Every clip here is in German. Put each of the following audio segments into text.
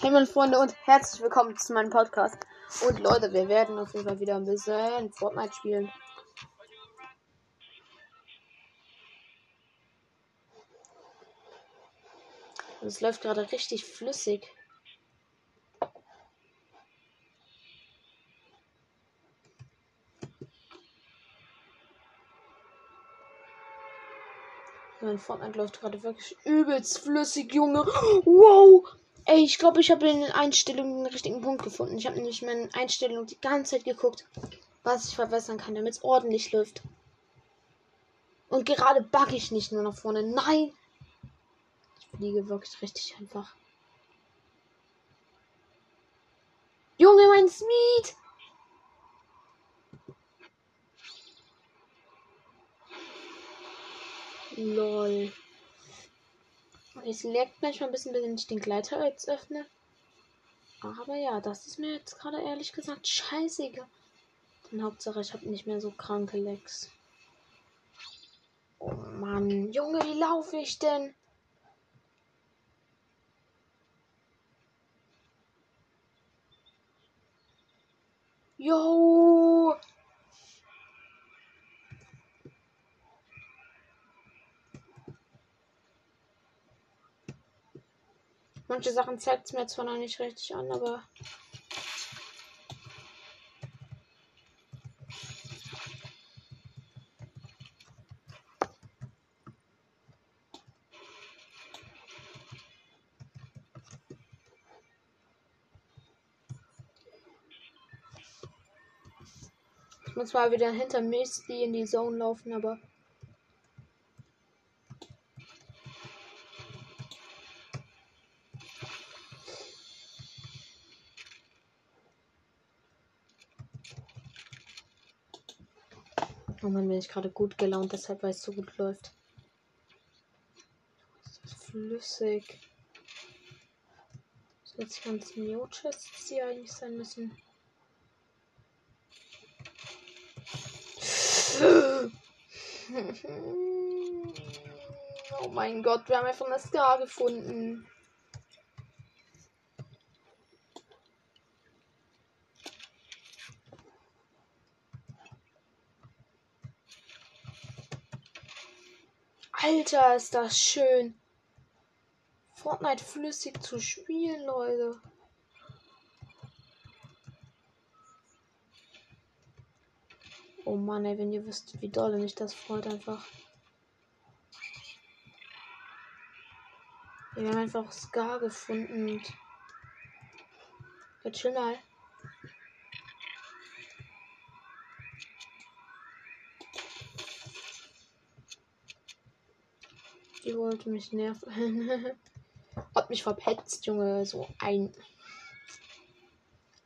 Hey meine Freunde und herzlich willkommen zu meinem Podcast. Und Leute, wir werden auf jeden Fall wieder ein bisschen Fortnite spielen. Es läuft gerade richtig flüssig. Mein Fortnite läuft gerade wirklich übelst flüssig, Junge. Wow! Ey, ich glaube, ich habe in den Einstellungen den richtigen Punkt gefunden. Ich habe nämlich meine Einstellungen die ganze Zeit geguckt, was ich verbessern kann, damit es ordentlich läuft. Und gerade bug ich nicht nur nach vorne. Nein! Ich fliege wirklich richtig einfach. Junge, mein Speed! Lol. Es leckt manchmal ein bisschen, wenn ich den Gleiter jetzt öffne. Aber ja, das ist mir jetzt gerade ehrlich gesagt scheißegal. Denn Hauptsache, ich habe nicht mehr so kranke Lecks. Oh Mann, Junge, wie laufe ich denn? Yo! Manche Sachen zeigt es mir zwar noch nicht richtig an, aber. Ich muss zwar wieder hinter Misty in die Zone laufen, aber. Oh Mann, bin ich gerade gut gelaunt, deshalb weil es so gut läuft. Flüssig. So jetzt ganzen Neo-Chests, die eigentlich sein müssen. Oh mein Gott, wir haben einfach eine Scar gefunden. Alter, ist das schön. Fortnite flüssig zu spielen, Leute. Oh Mann, ey, wenn ihr wisst, wie doll mich das freut einfach. Wir haben einfach Scar gefunden und. Jetzt schon Die wollte mich nerven. Hat mich verpetzt, Junge. So ein.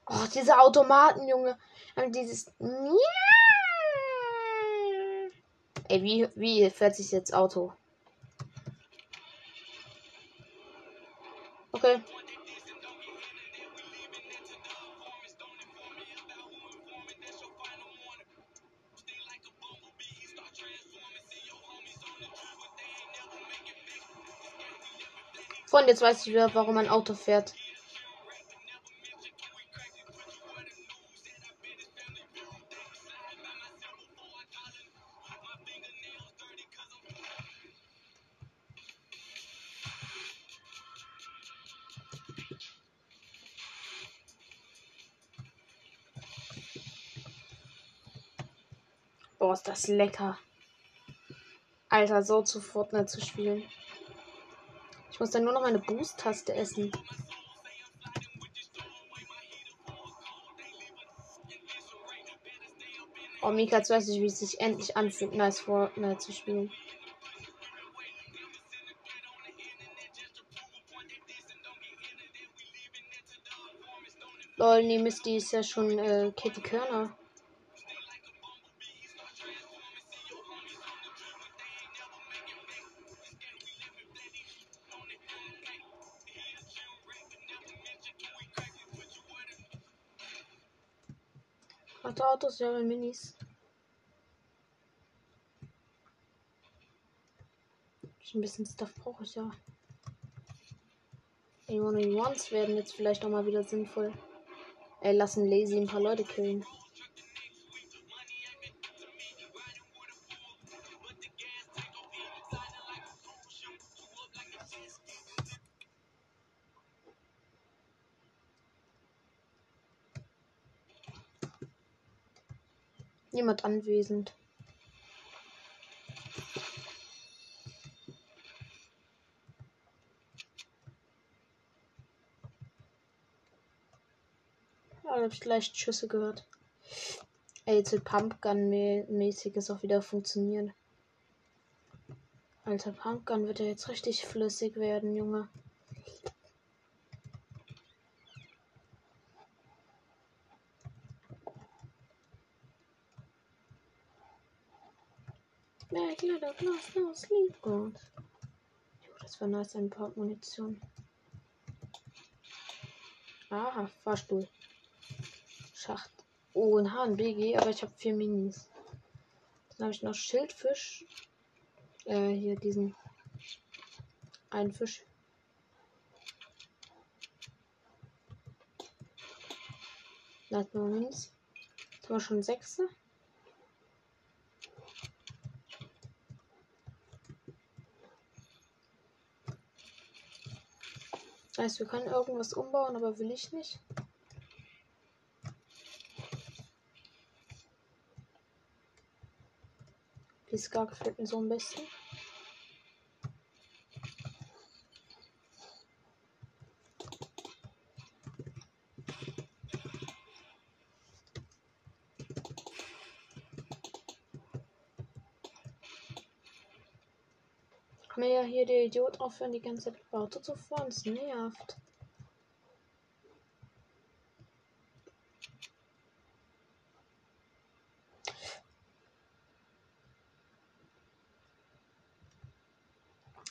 Oh, diese Automaten, Junge. Und dieses. Ey, wie, wie fährt sich jetzt Auto? Jetzt weiß ich wieder, warum ein Auto fährt. Boah, ist das lecker. Alter, so zu Fortnite zu spielen. Ich muss dann nur noch meine Boost-Taste essen. Oh, Mika, jetzt weiß ich, wie es sich endlich anfühlt, nice Fortnite zu spielen. Lol, nee, Misty ist ja schon äh, Kitty Körner. Warte, Autos, ja, Minis. Ein bisschen Stuff brauche ich ja. Die One-on-Ones werden jetzt vielleicht auch mal wieder sinnvoll. Ey, lassen Lazy ein paar Leute killen. Niemand anwesend. Ja, habe ich leicht Schüsse gehört. Ey, jetzt wird Pumpgun-mäßiges auch wieder funktionieren. Alter, Pumpgun wird ja jetzt richtig flüssig werden, Junge. No sleep God. Jo, das war nice, ein paar Munition. Aha, Fahrstuhl. Schacht. Oh, ein HNBG, aber ich habe vier Minis. Dann habe ich noch Schildfisch. Äh, hier diesen. Einen Fisch. Lass mal Minis. Jetzt haben wir schon sechs. Heißt, wir können irgendwas umbauen, aber will ich nicht. Die Scar gefällt mir so ein bisschen. Hier der Idiot aufhören, die ganze Zeit Auto zu fahren. Das nervt.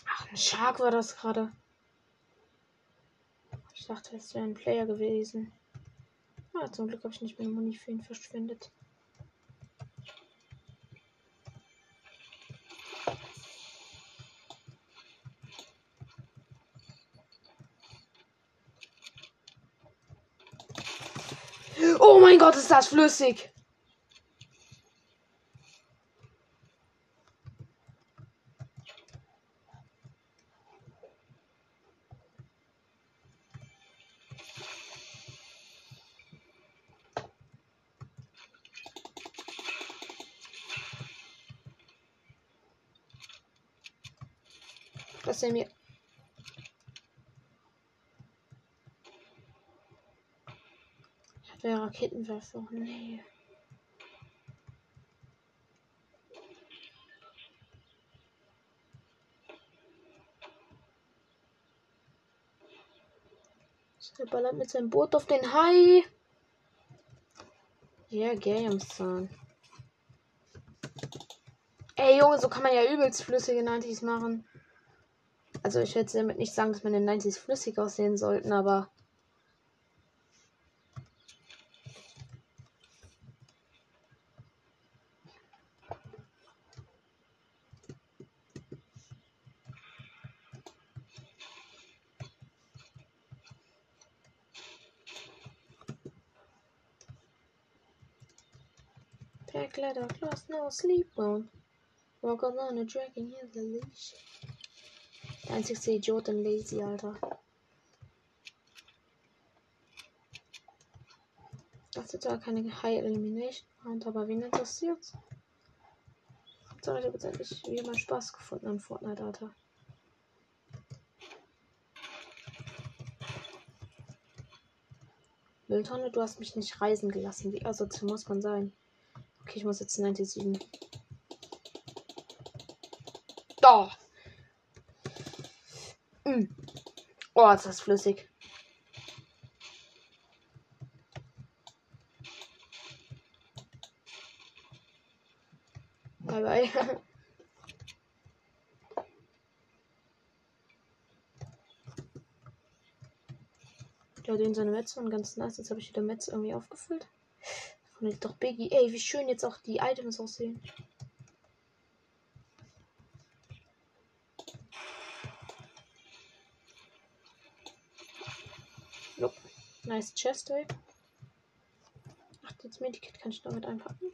Ach, ein Shark war das gerade. Ich dachte, es wäre ein Player gewesen. Ah, zum Glück habe ich nicht mehr Muni für ihn verschwendet. Oh mein Gott, ist das flüssig. Dass er mir Der Raketenwerfer. Nee. Er ballert mit seinem Boot auf den Hai. Ja, Gameson. Ey, Junge, so kann man ja übelst flüssige 90s machen. Also, ich werde damit nicht sagen, dass meine 90s flüssig aussehen sollten, aber Pack leather, close, no sleep bone. Walk alone, a dragon in the leash. Der einzigste Idiot in Lazy, Alter. Das ist zwar keine High Elimination Round, aber wen interessiert's? So, ich habe jetzt endlich wieder mal Spaß gefunden an Fortnite, Alter. Mülltonne, du hast mich nicht reisen gelassen. Wie asozial muss man sein? Okay, ich muss jetzt 97. Da. Mm. Oh, ist das flüssig. Bye bye. Der hat in seine Metz und ganz nice. Jetzt habe ich wieder Metz irgendwie aufgefüllt. Und jetzt doch Biggie. Ey, wie schön jetzt auch die Items aussehen. Nope. Nice Chest, ey. Ach, das Medikit kann ich damit einpacken.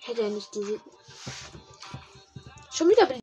Hätte er nicht diese. Schon wieder Voila.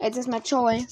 Jetzt ist mal Joy.